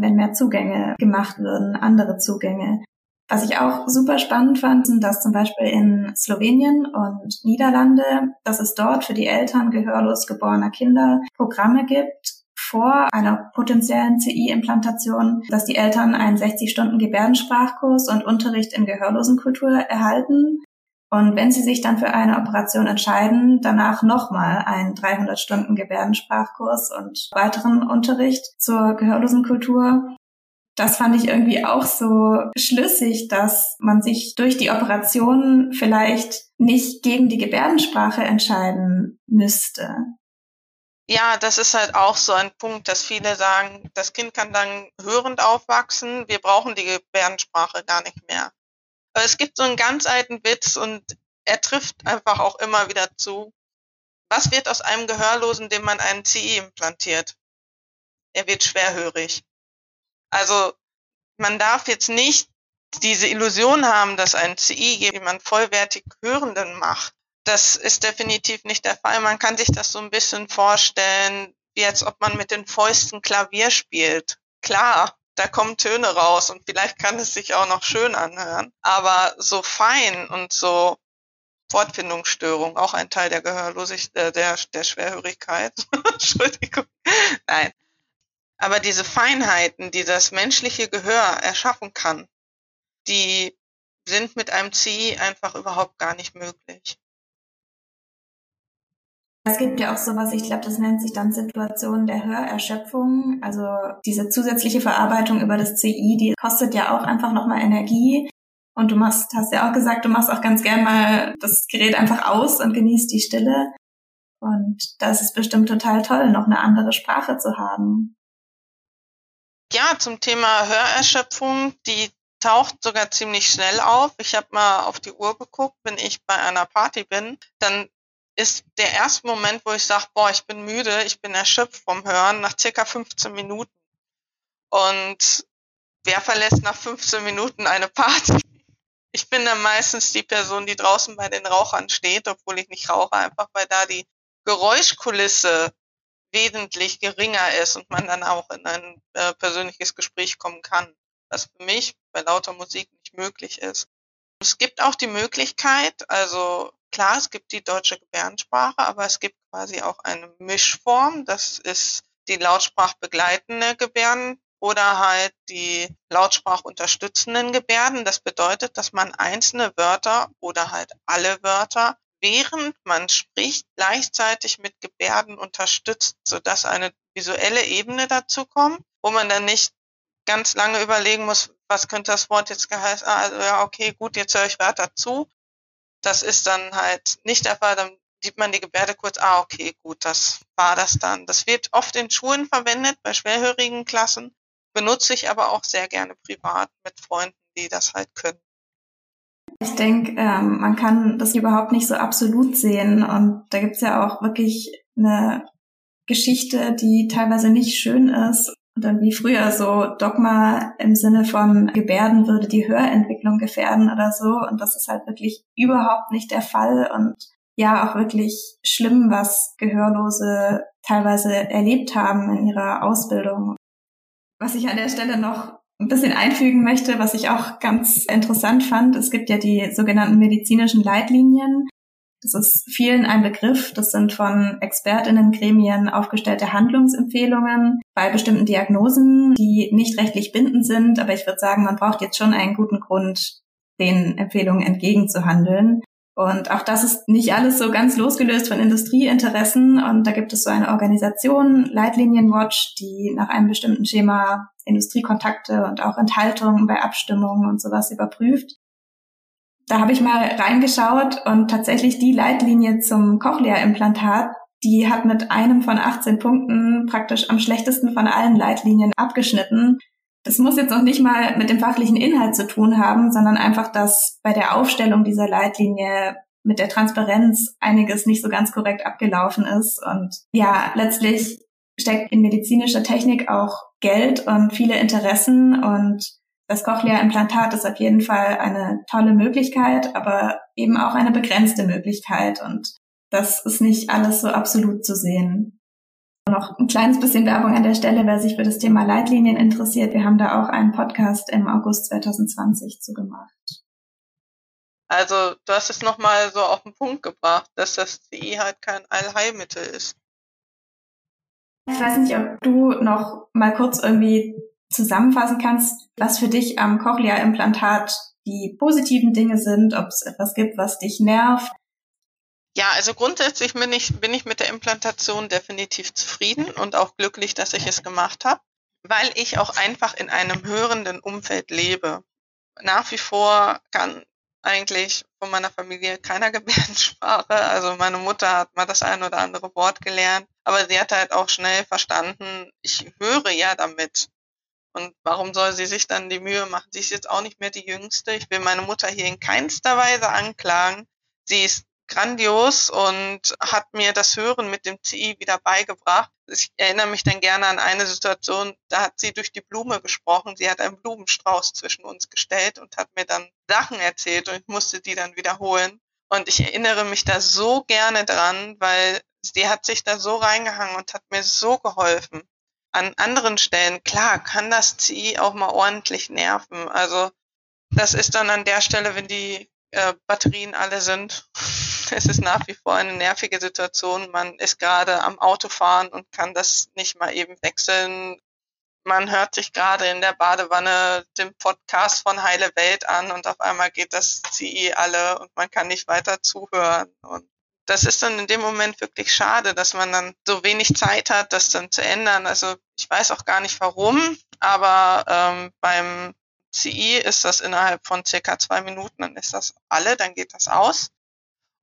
wenn mehr Zugänge gemacht würden, andere Zugänge. Was ich auch super spannend fand, sind, dass zum Beispiel in Slowenien und Niederlande, dass es dort für die Eltern gehörlos geborener Kinder Programme gibt, vor einer potenziellen CI-Implantation, dass die Eltern einen 60-Stunden-Gebärdensprachkurs und Unterricht in Gehörlosenkultur erhalten und wenn Sie sich dann für eine Operation entscheiden, danach nochmal einen 300 Stunden Gebärdensprachkurs und weiteren Unterricht zur Gehörlosenkultur. Das fand ich irgendwie auch so schlüssig, dass man sich durch die Operation vielleicht nicht gegen die Gebärdensprache entscheiden müsste. Ja, das ist halt auch so ein Punkt, dass viele sagen, das Kind kann dann hörend aufwachsen, wir brauchen die Gebärdensprache gar nicht mehr. Aber es gibt so einen ganz alten Witz und er trifft einfach auch immer wieder zu. Was wird aus einem Gehörlosen, dem man einen CI implantiert? Er wird schwerhörig. Also man darf jetzt nicht diese Illusion haben, dass ein CI jemand vollwertig Hörenden macht. Das ist definitiv nicht der Fall. Man kann sich das so ein bisschen vorstellen, wie als ob man mit den Fäusten Klavier spielt. Klar, da kommen Töne raus und vielleicht kann es sich auch noch schön anhören. Aber so fein und so Fortfindungsstörung, auch ein Teil der Gehörlosigkeit, äh, der, der Schwerhörigkeit. Entschuldigung. Nein. Aber diese Feinheiten, die das menschliche Gehör erschaffen kann, die sind mit einem CI einfach überhaupt gar nicht möglich. Es gibt ja auch sowas, ich glaube, das nennt sich dann Situation der Hörerschöpfung. Also diese zusätzliche Verarbeitung über das CI, die kostet ja auch einfach nochmal Energie. Und du machst, hast ja auch gesagt, du machst auch ganz gern mal das Gerät einfach aus und genießt die Stille. Und da ist es bestimmt total toll, noch eine andere Sprache zu haben. Ja, zum Thema Hörerschöpfung, die taucht sogar ziemlich schnell auf. Ich habe mal auf die Uhr geguckt, wenn ich bei einer Party bin, dann ist der erste Moment, wo ich sage, boah, ich bin müde, ich bin erschöpft vom Hören, nach circa 15 Minuten. Und wer verlässt nach 15 Minuten eine Party? Ich bin dann meistens die Person, die draußen bei den Rauchern steht, obwohl ich nicht rauche, einfach weil da die Geräuschkulisse wesentlich geringer ist und man dann auch in ein äh, persönliches Gespräch kommen kann, was für mich bei lauter Musik nicht möglich ist. Es gibt auch die Möglichkeit, also klar, es gibt die deutsche Gebärdensprache, aber es gibt quasi auch eine Mischform. Das ist die lautsprachbegleitende Gebärden oder halt die lautsprachunterstützenden Gebärden. Das bedeutet, dass man einzelne Wörter oder halt alle Wörter während man spricht, gleichzeitig mit Gebärden unterstützt, sodass eine visuelle Ebene dazu kommt, wo man dann nicht ganz lange überlegen muss, was könnte das Wort jetzt geheißen? Ah, also ja, okay, gut, jetzt höre ich weiter zu, das ist dann halt nicht der Fall. Dann sieht man die Gebärde kurz, ah, okay, gut, das war das dann. Das wird oft in Schulen verwendet, bei schwerhörigen Klassen, benutze ich aber auch sehr gerne privat mit Freunden, die das halt können. Ich denke, ähm, man kann das überhaupt nicht so absolut sehen. Und da gibt's ja auch wirklich eine Geschichte, die teilweise nicht schön ist oder wie früher so Dogma im Sinne von Gebärden würde die Hörentwicklung gefährden oder so. Und das ist halt wirklich überhaupt nicht der Fall und ja auch wirklich schlimm, was Gehörlose teilweise erlebt haben in ihrer Ausbildung. Was ich an der Stelle noch ein bisschen einfügen möchte, was ich auch ganz interessant fand, es gibt ja die sogenannten medizinischen Leitlinien, das ist vielen ein Begriff. Das sind von Expertinnengremien aufgestellte Handlungsempfehlungen bei bestimmten Diagnosen, die nicht rechtlich bindend sind. Aber ich würde sagen, man braucht jetzt schon einen guten Grund, den Empfehlungen entgegenzuhandeln. Und auch das ist nicht alles so ganz losgelöst von Industrieinteressen. Und da gibt es so eine Organisation, Leitlinienwatch, die nach einem bestimmten Schema Industriekontakte und auch Enthaltungen bei Abstimmungen und sowas überprüft. Da habe ich mal reingeschaut und tatsächlich die Leitlinie zum Cochlea-Implantat die hat mit einem von 18 Punkten praktisch am schlechtesten von allen Leitlinien abgeschnitten. Das muss jetzt noch nicht mal mit dem fachlichen Inhalt zu tun haben, sondern einfach, dass bei der Aufstellung dieser Leitlinie mit der Transparenz einiges nicht so ganz korrekt abgelaufen ist. Und ja, letztlich steckt in medizinischer Technik auch Geld und viele Interessen und das Cochlea-Implantat ist auf jeden Fall eine tolle Möglichkeit, aber eben auch eine begrenzte Möglichkeit und das ist nicht alles so absolut zu sehen. Noch ein kleines bisschen Werbung an der Stelle, wer sich für das Thema Leitlinien interessiert. Wir haben da auch einen Podcast im August 2020 zu gemacht. Also du hast es nochmal so auf den Punkt gebracht, dass das CI halt kein Allheilmittel ist. Ich weiß nicht, ob du noch mal kurz irgendwie zusammenfassen kannst, was für dich am Cochlea-Implantat die positiven Dinge sind, ob es etwas gibt, was dich nervt. Ja, also grundsätzlich bin ich, bin ich mit der Implantation definitiv zufrieden und auch glücklich, dass ich es gemacht habe, weil ich auch einfach in einem hörenden Umfeld lebe. Nach wie vor kann eigentlich von meiner Familie keiner Gebärdensprache. Also meine Mutter hat mal das ein oder andere Wort gelernt, aber sie hat halt auch schnell verstanden, ich höre ja damit. Und warum soll sie sich dann die Mühe machen? Sie ist jetzt auch nicht mehr die Jüngste. Ich will meine Mutter hier in keinster Weise anklagen. Sie ist grandios und hat mir das Hören mit dem CI wieder beigebracht. Ich erinnere mich dann gerne an eine Situation, da hat sie durch die Blume gesprochen. Sie hat einen Blumenstrauß zwischen uns gestellt und hat mir dann Sachen erzählt und ich musste die dann wiederholen. Und ich erinnere mich da so gerne dran, weil sie hat sich da so reingehangen und hat mir so geholfen. An anderen Stellen, klar, kann das CI auch mal ordentlich nerven. Also das ist dann an der Stelle, wenn die äh, Batterien alle sind, es ist nach wie vor eine nervige Situation. Man ist gerade am Autofahren und kann das nicht mal eben wechseln. Man hört sich gerade in der Badewanne den Podcast von Heile Welt an und auf einmal geht das CI alle und man kann nicht weiter zuhören. Und das ist dann in dem Moment wirklich schade, dass man dann so wenig Zeit hat, das dann zu ändern. Also ich weiß auch gar nicht warum, aber ähm, beim CI ist das innerhalb von circa zwei Minuten, dann ist das alle, dann geht das aus.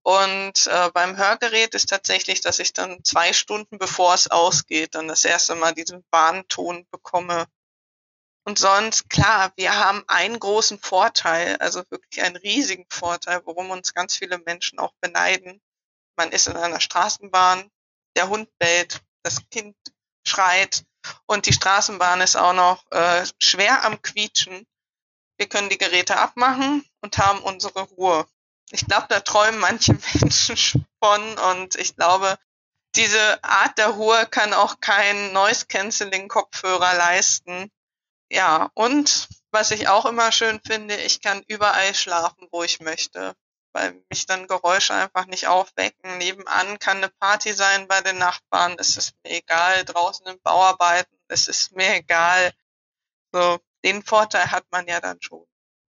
Und äh, beim Hörgerät ist tatsächlich, dass ich dann zwei Stunden bevor es ausgeht, dann das erste Mal diesen Warnton bekomme. Und sonst, klar, wir haben einen großen Vorteil, also wirklich einen riesigen Vorteil, worum uns ganz viele Menschen auch beneiden. Man ist in einer Straßenbahn, der Hund bellt, das Kind schreit und die Straßenbahn ist auch noch äh, schwer am Quietschen. Wir können die Geräte abmachen und haben unsere Ruhe. Ich glaube, da träumen manche Menschen von und ich glaube, diese Art der Ruhe kann auch kein Noise-Canceling-Kopfhörer leisten. Ja, und was ich auch immer schön finde, ich kann überall schlafen, wo ich möchte, weil mich dann Geräusche einfach nicht aufwecken. Nebenan kann eine Party sein bei den Nachbarn, es ist mir egal, draußen im Bauarbeiten, es ist mir egal. So, den Vorteil hat man ja dann schon.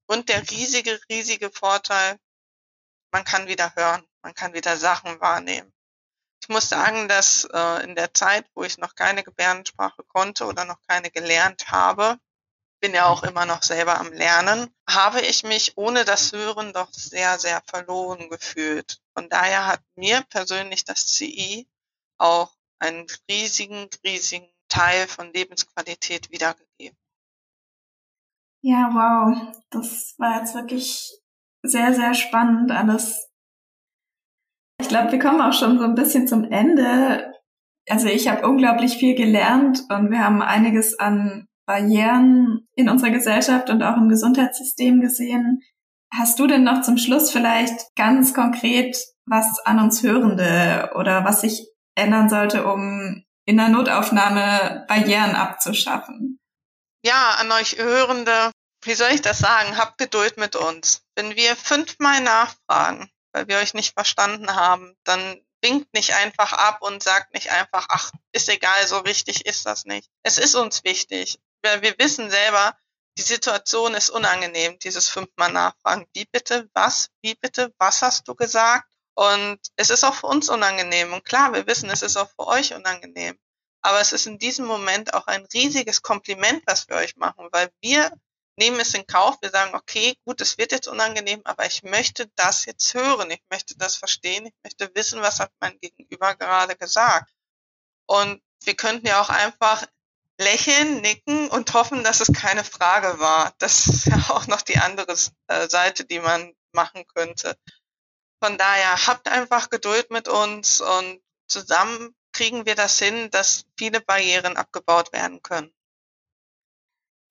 Und der riesige, riesige Vorteil, man kann wieder hören, man kann wieder Sachen wahrnehmen. Ich muss sagen, dass äh, in der Zeit, wo ich noch keine Gebärdensprache konnte oder noch keine gelernt habe, bin ja auch immer noch selber am Lernen, habe ich mich ohne das Hören doch sehr, sehr verloren gefühlt. Von daher hat mir persönlich das CI auch einen riesigen, riesigen Teil von Lebensqualität wiedergegeben. Ja, wow. Das war jetzt wirklich sehr, sehr spannend alles. Ich glaube, wir kommen auch schon so ein bisschen zum Ende. Also ich habe unglaublich viel gelernt und wir haben einiges an Barrieren in unserer Gesellschaft und auch im Gesundheitssystem gesehen. Hast du denn noch zum Schluss vielleicht ganz konkret was an uns Hörende oder was sich ändern sollte, um in der Notaufnahme Barrieren abzuschaffen? Ja, an euch Hörende, wie soll ich das sagen? Habt Geduld mit uns. Wenn wir fünfmal nachfragen, weil wir euch nicht verstanden haben, dann winkt nicht einfach ab und sagt nicht einfach, ach, ist egal, so wichtig ist das nicht. Es ist uns wichtig, weil wir wissen selber, die Situation ist unangenehm, dieses fünfmal nachfragen. Wie bitte, was, wie bitte, was hast du gesagt? Und es ist auch für uns unangenehm. Und klar, wir wissen, es ist auch für euch unangenehm. Aber es ist in diesem Moment auch ein riesiges Kompliment, was wir euch machen, weil wir nehmen es in Kauf. Wir sagen, okay, gut, es wird jetzt unangenehm, aber ich möchte das jetzt hören. Ich möchte das verstehen. Ich möchte wissen, was hat mein Gegenüber gerade gesagt. Und wir könnten ja auch einfach lächeln, nicken und hoffen, dass es keine Frage war. Das ist ja auch noch die andere äh, Seite, die man machen könnte. Von daher habt einfach Geduld mit uns und zusammen kriegen wir das hin, dass viele Barrieren abgebaut werden können.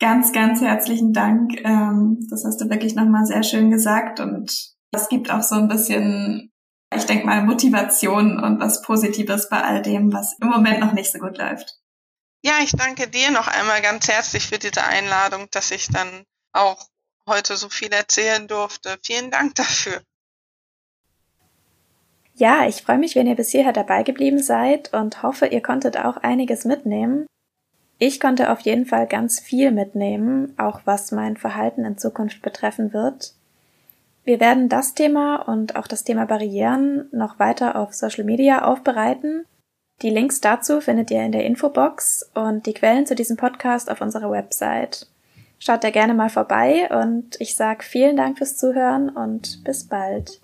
Ganz, ganz herzlichen Dank. Ähm, das hast du wirklich nochmal sehr schön gesagt und es gibt auch so ein bisschen, ich denke mal, Motivation und was Positives bei all dem, was im Moment noch nicht so gut läuft. Ja, ich danke dir noch einmal ganz herzlich für diese Einladung, dass ich dann auch heute so viel erzählen durfte. Vielen Dank dafür. Ja, ich freue mich, wenn ihr bis hierher dabei geblieben seid und hoffe, ihr konntet auch einiges mitnehmen. Ich konnte auf jeden Fall ganz viel mitnehmen, auch was mein Verhalten in Zukunft betreffen wird. Wir werden das Thema und auch das Thema Barrieren noch weiter auf Social Media aufbereiten. Die Links dazu findet ihr in der Infobox und die Quellen zu diesem Podcast auf unserer Website. Schaut da gerne mal vorbei und ich sage vielen Dank fürs Zuhören und bis bald.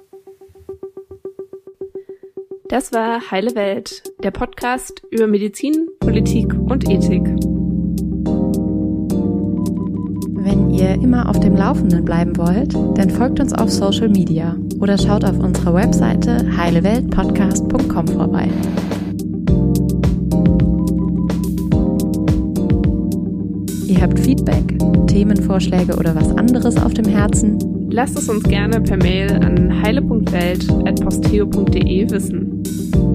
Das war Heile Welt, der Podcast über Medizin, Politik und Ethik. Wenn ihr immer auf dem Laufenden bleiben wollt, dann folgt uns auf Social Media oder schaut auf unserer Webseite heileweltpodcast.com vorbei. Ihr habt Feedback, Themenvorschläge oder was anderes auf dem Herzen? Lasst es uns gerne per Mail an heile.welt.posteo.de wissen. Thank you.